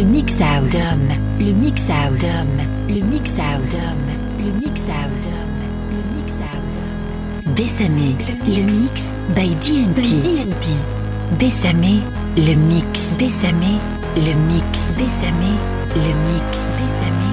Le mix house. Dom, le mix house. Dom, le mix house. Dom, le mix house. Le mix house. Bessamé, le mix by DNP. DNP. Bessamé, le mix. Bessamé, le mix. Bessamé, le mix. Bessamé,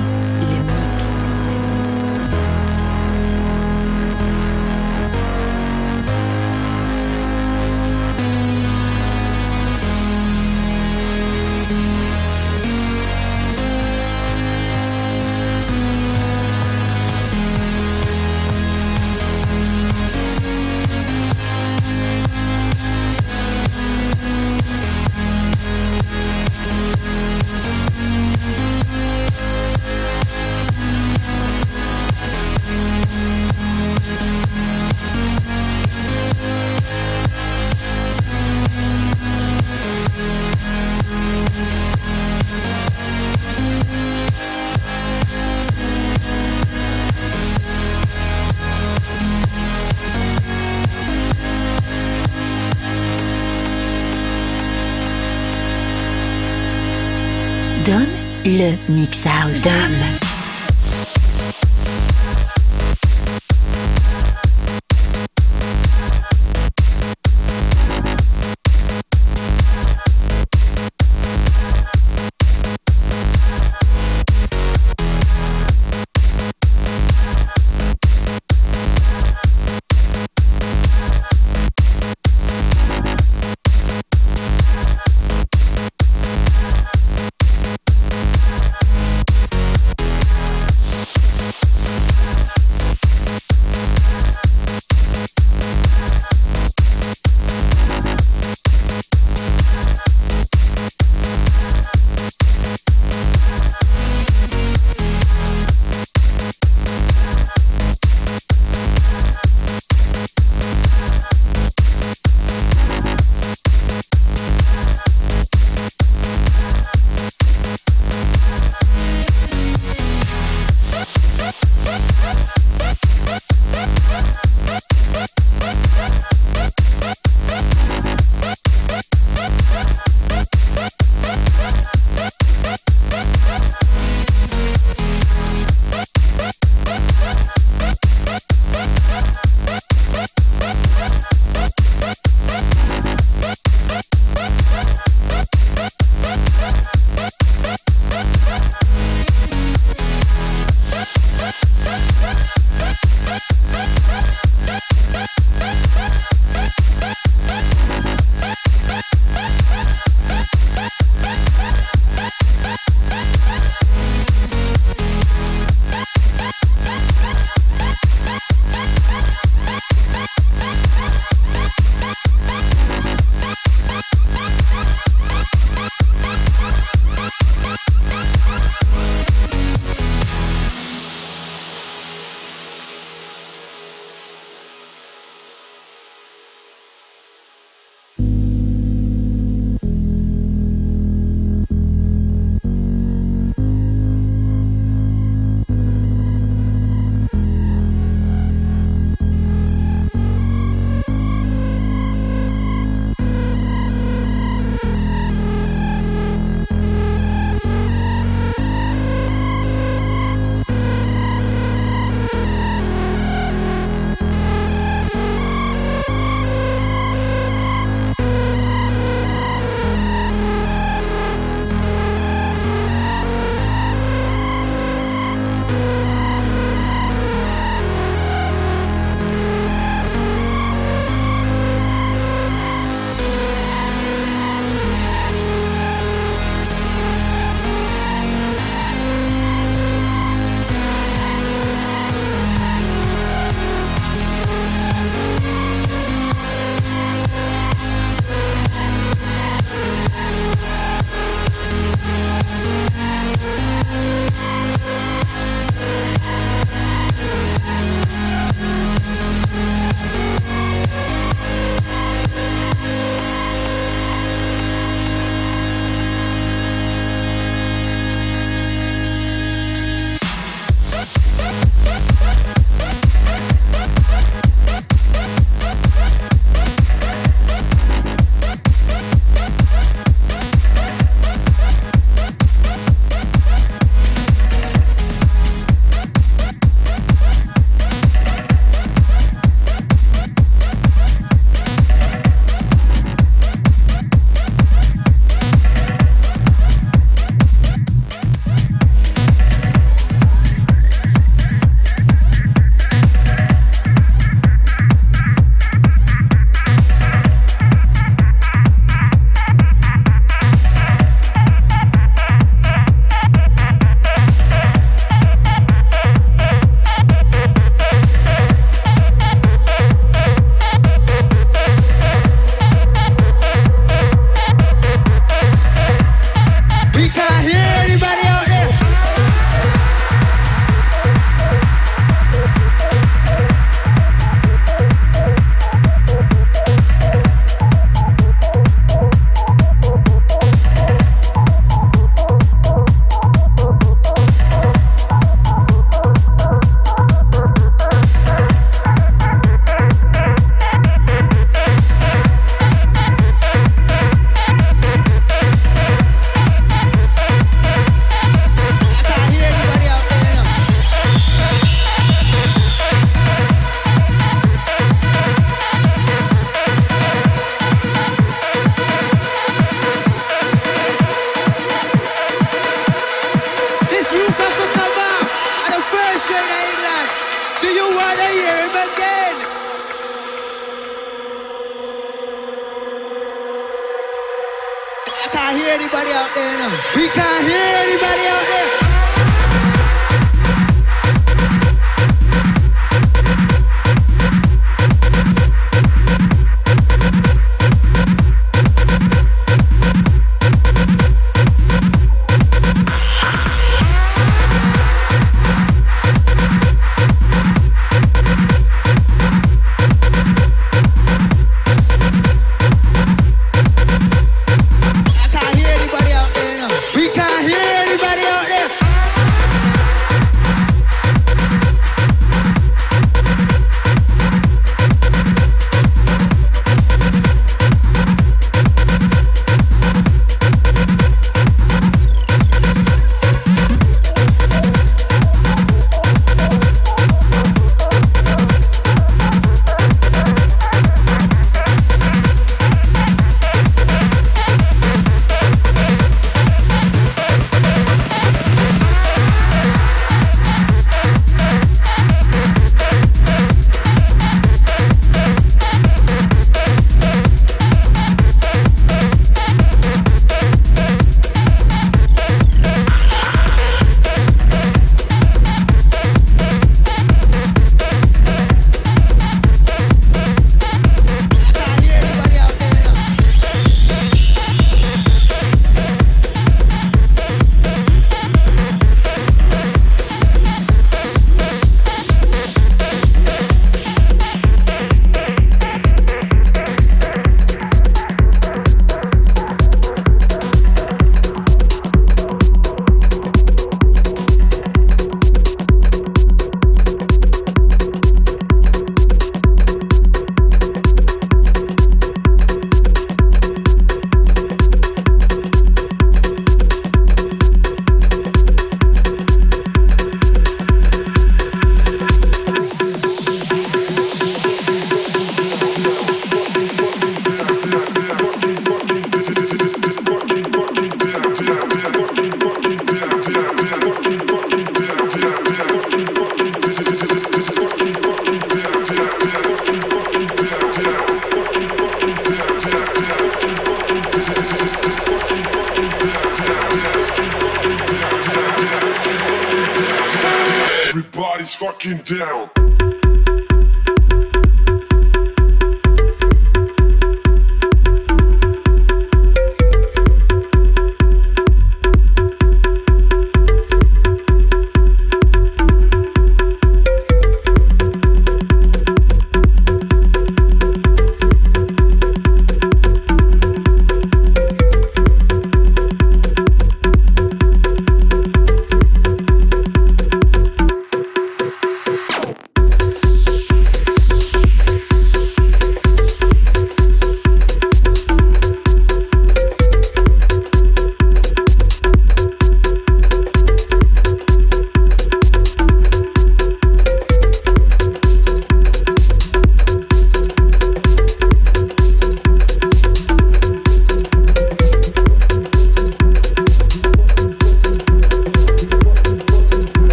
mix house. Dom.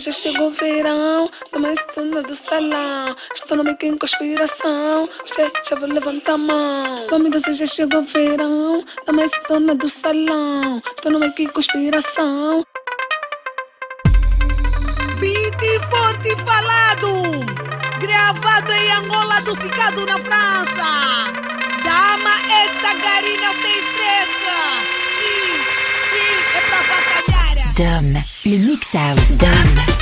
já chegou o verão, tô mais dona do salão. Estou no meio que conspiração, você já vou levantar a mão. Vamos você já chegou o verão, tô mais dona do salão. Estou no meio que conspiração. Beat forte falado, gravado em Angola do Cicado na França. Dama essa garina tem Dom, le mix house. Dom.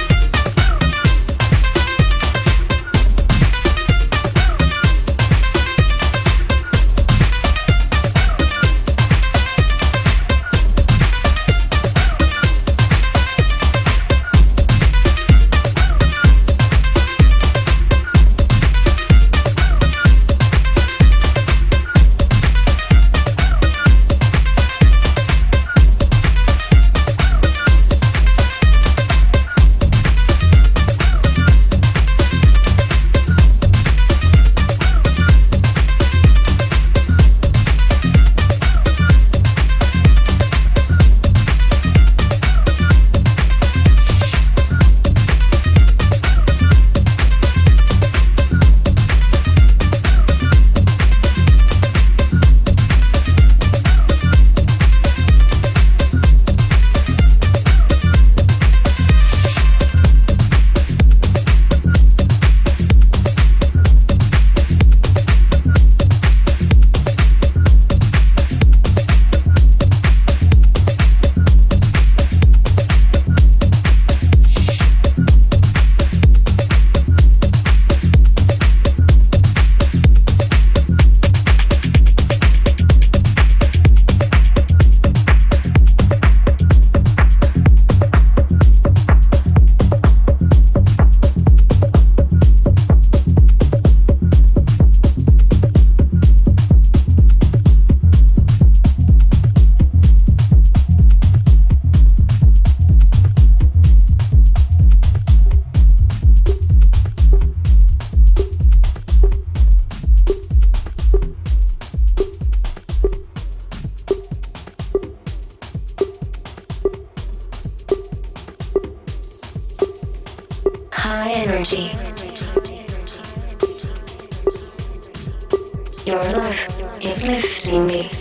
high energy. Your love is lifting me.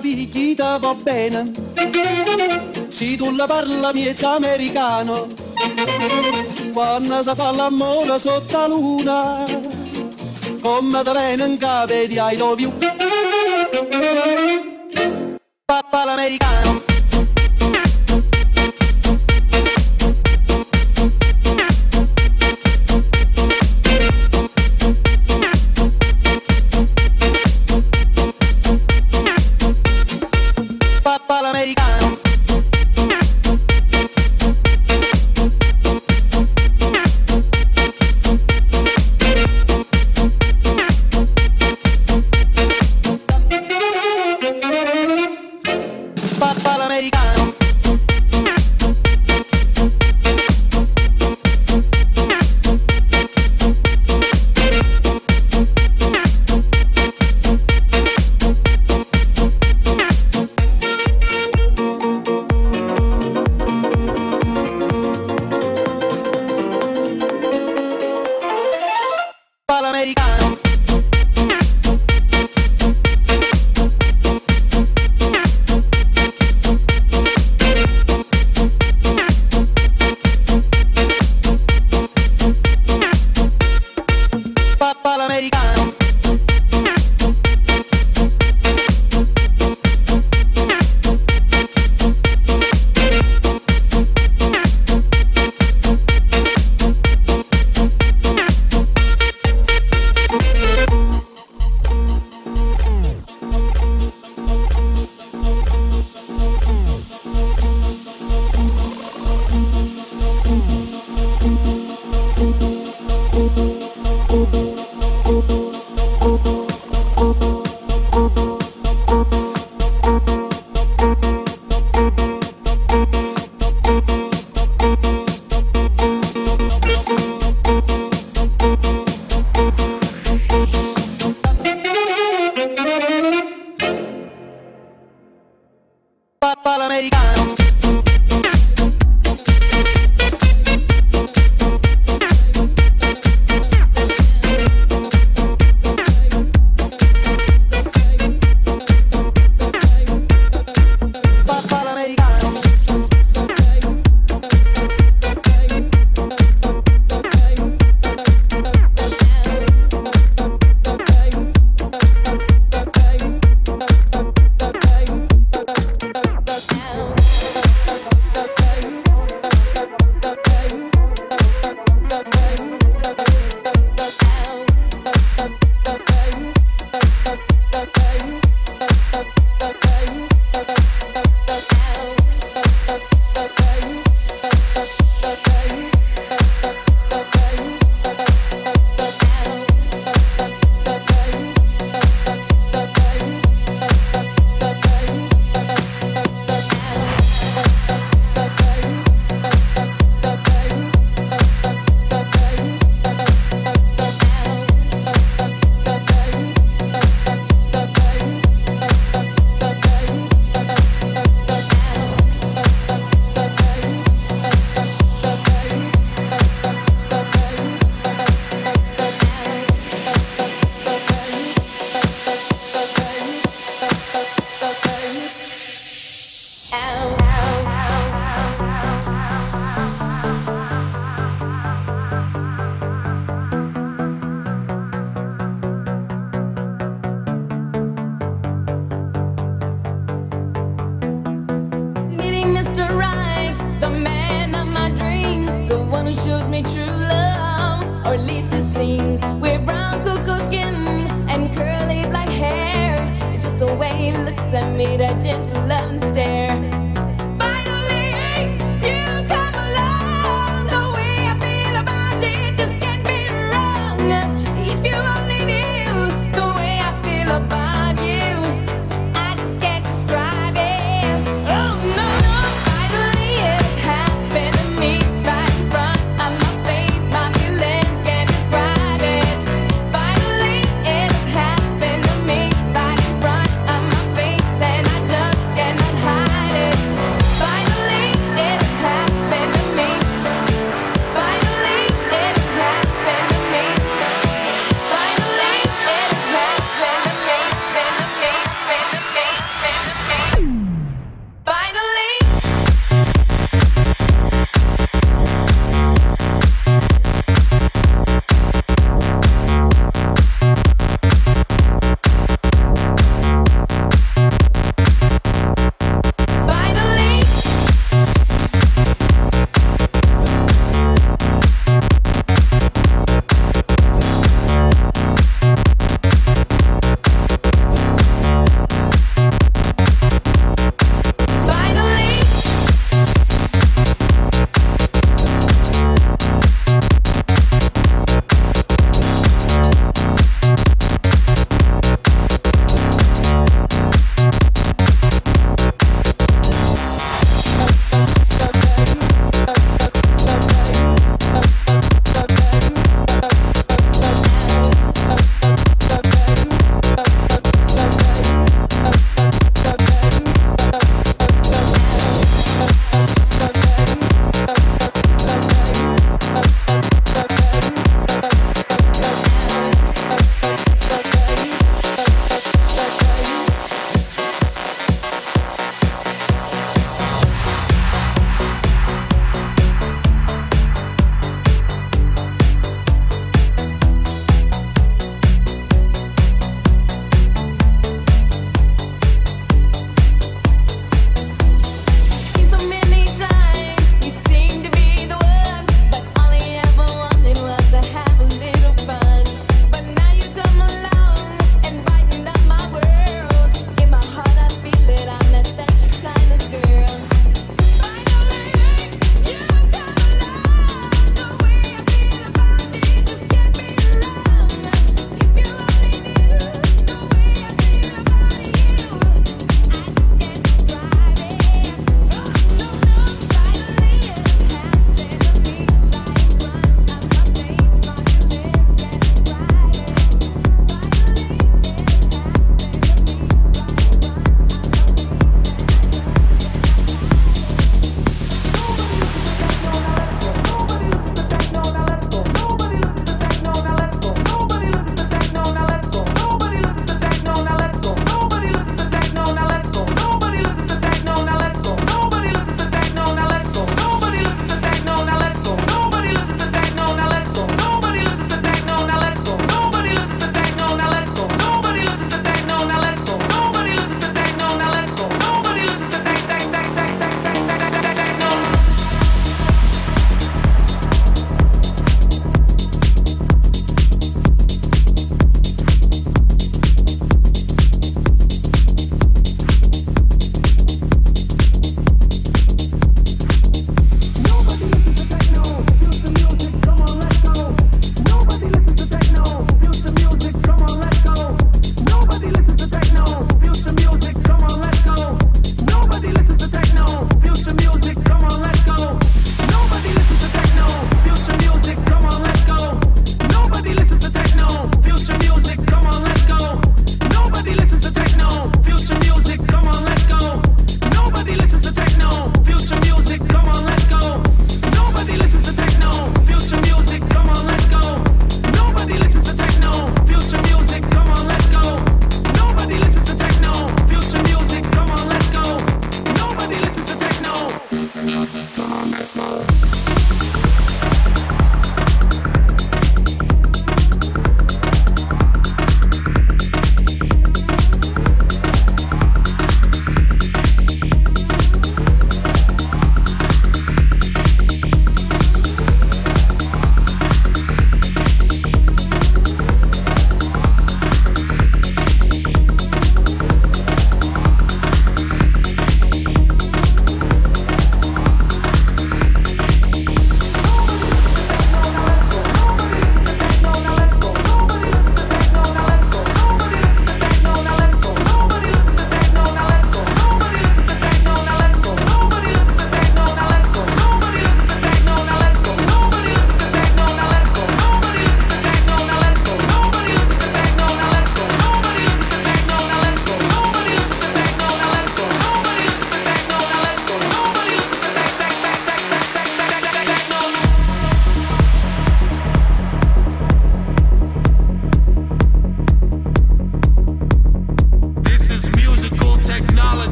Ti va bene. Se tu la parla miezza americano, quando si fa l'amore sotto la luna, come te viene in capo di I love.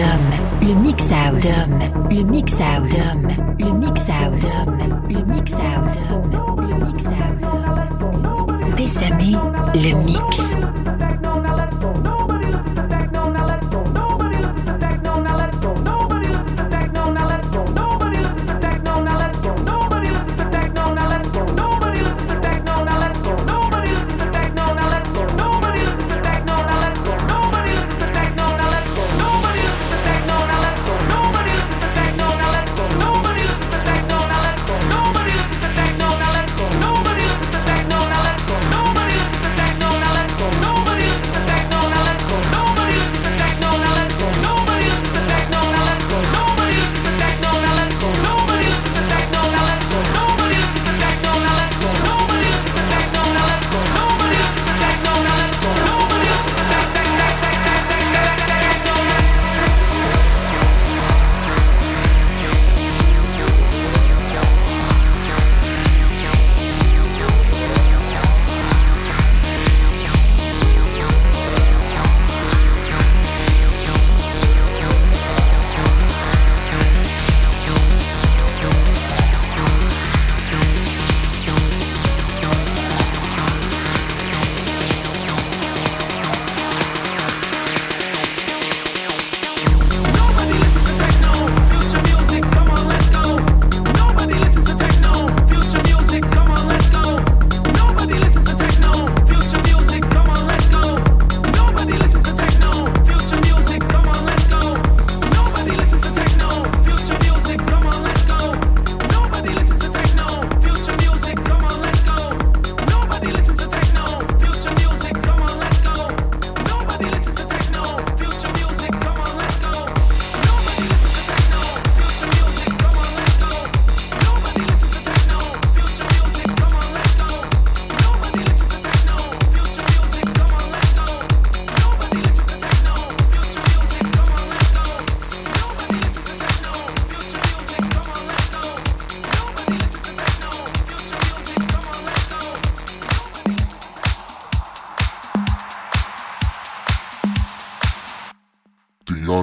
Dom, le mix house. Dom, le mix house. Dom, le mix house. Dom, le mix house. le mix house. Bésamé, le mix.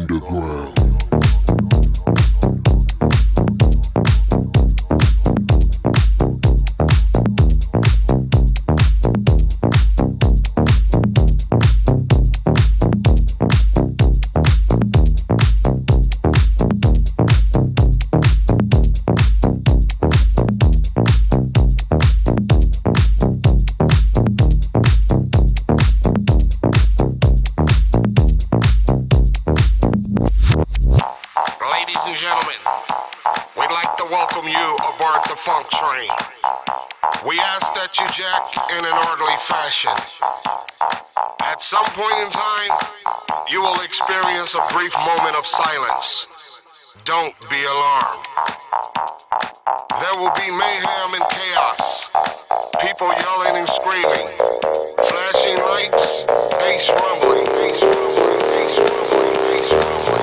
Silence don't be alarmed. There will be mayhem and chaos. People yelling and screaming. Flashing lights, bass rumbling, bass rumbling, bass rumbling, bass rumbling,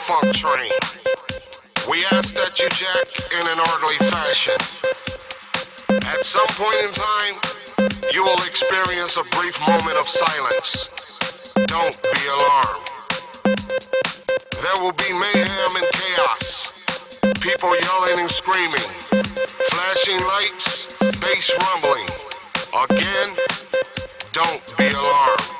funk train. We ask that you jack in an orderly fashion. At some point in time, you will experience a brief moment of silence. Don't be alarmed. There will be mayhem and chaos. People yelling and screaming. Flashing lights, bass rumbling. Again, don't be alarmed.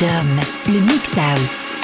Dom, le Mix House.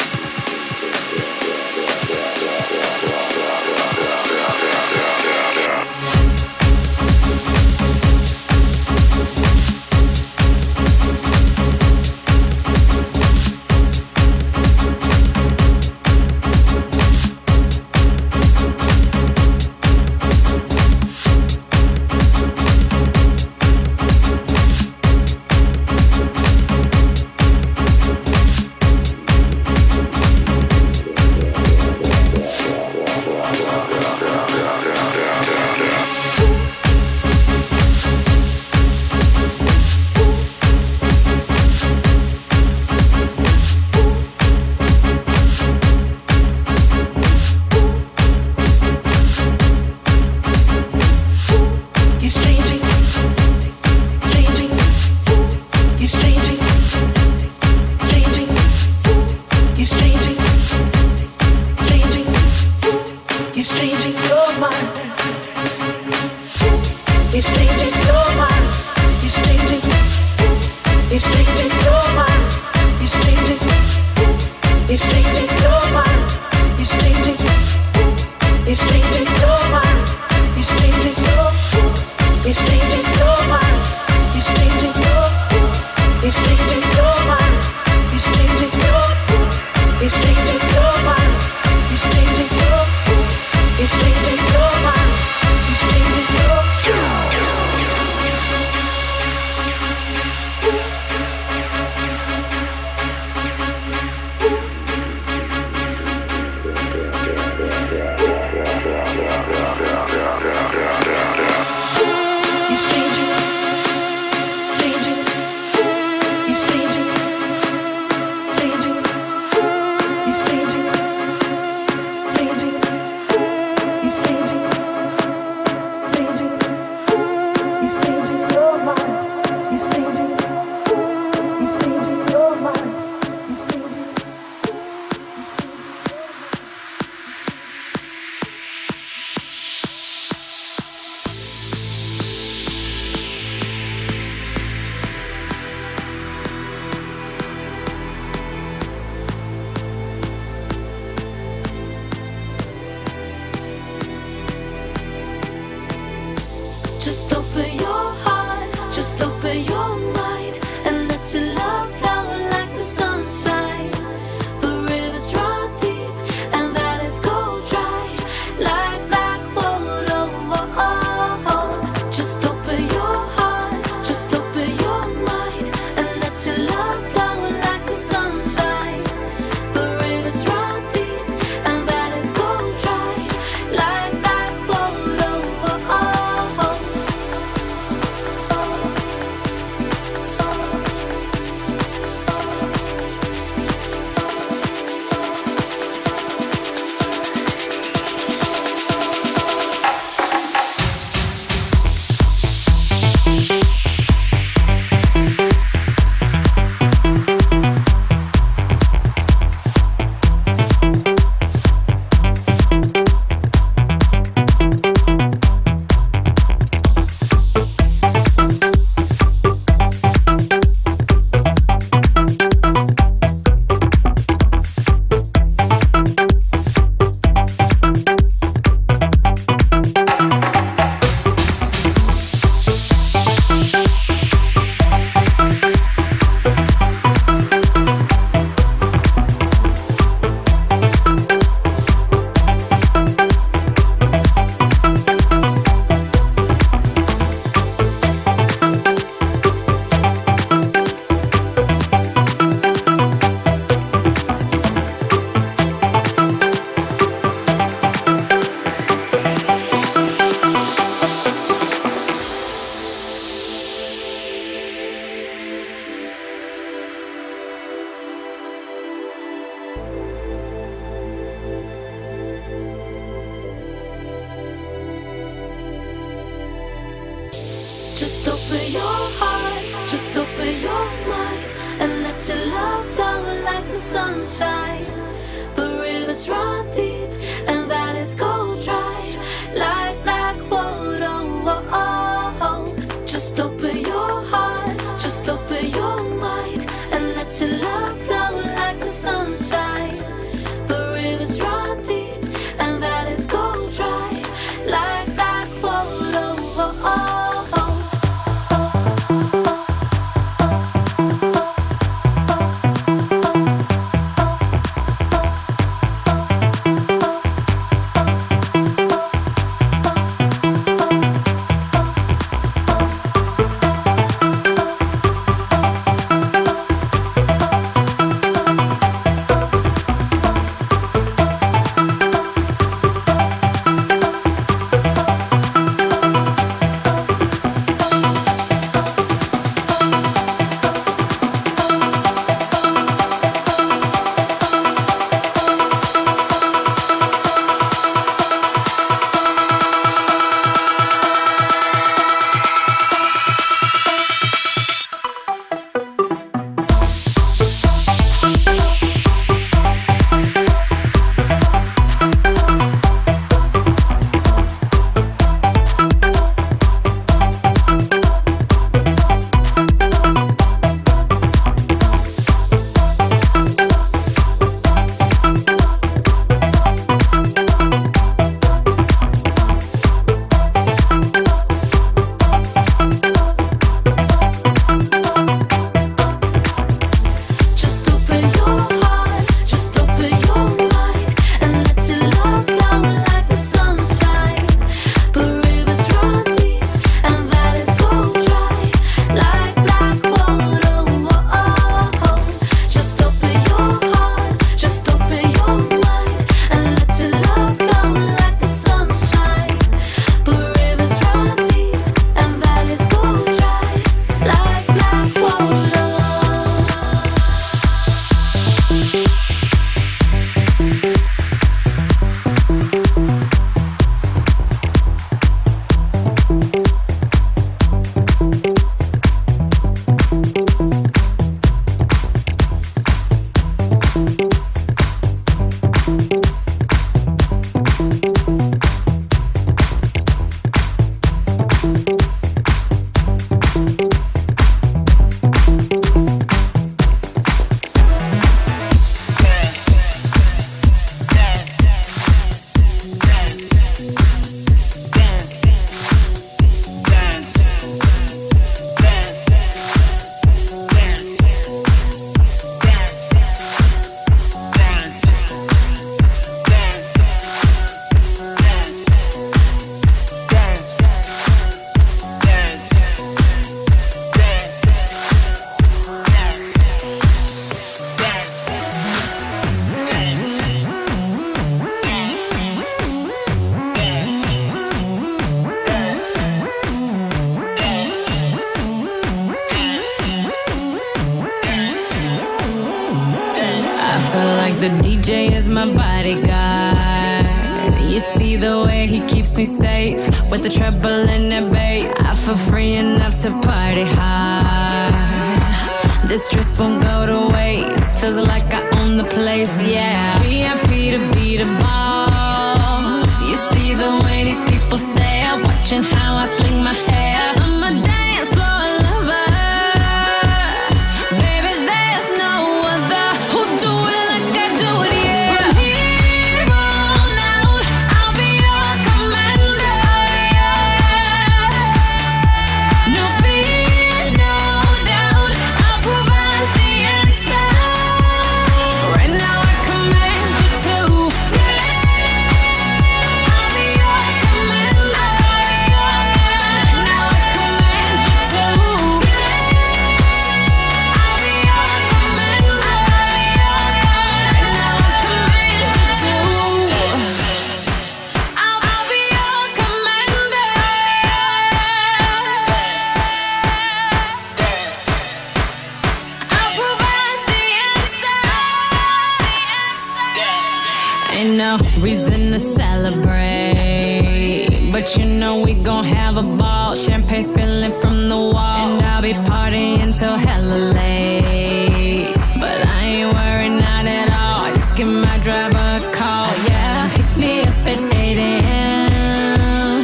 From the wall, and I'll be partying till hella late. But I ain't worried, not at all. Just give my driver a call, yeah. Pick me up at 8 a.m.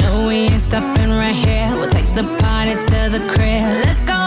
No, we ain't stopping right here. We'll take the party to the crib. Let's go.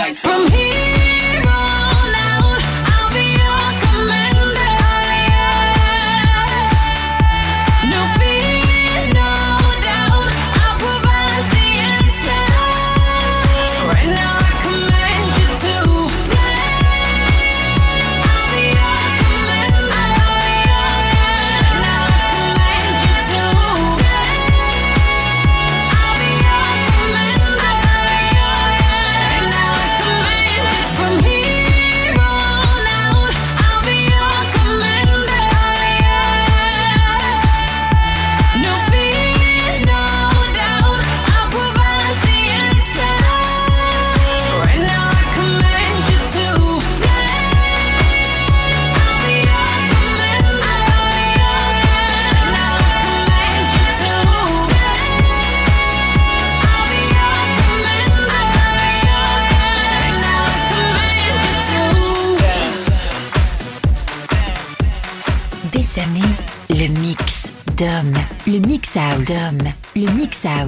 Lights.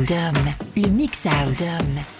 House. Dom. Le Mix House. Dom.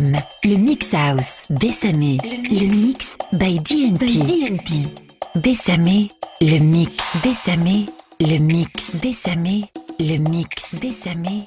Le Mix House, Bessamé, le mix by DNP. DNP. Bessamé, le mix, Bessamé, le mix, Bessamé, le mix, Bessamé,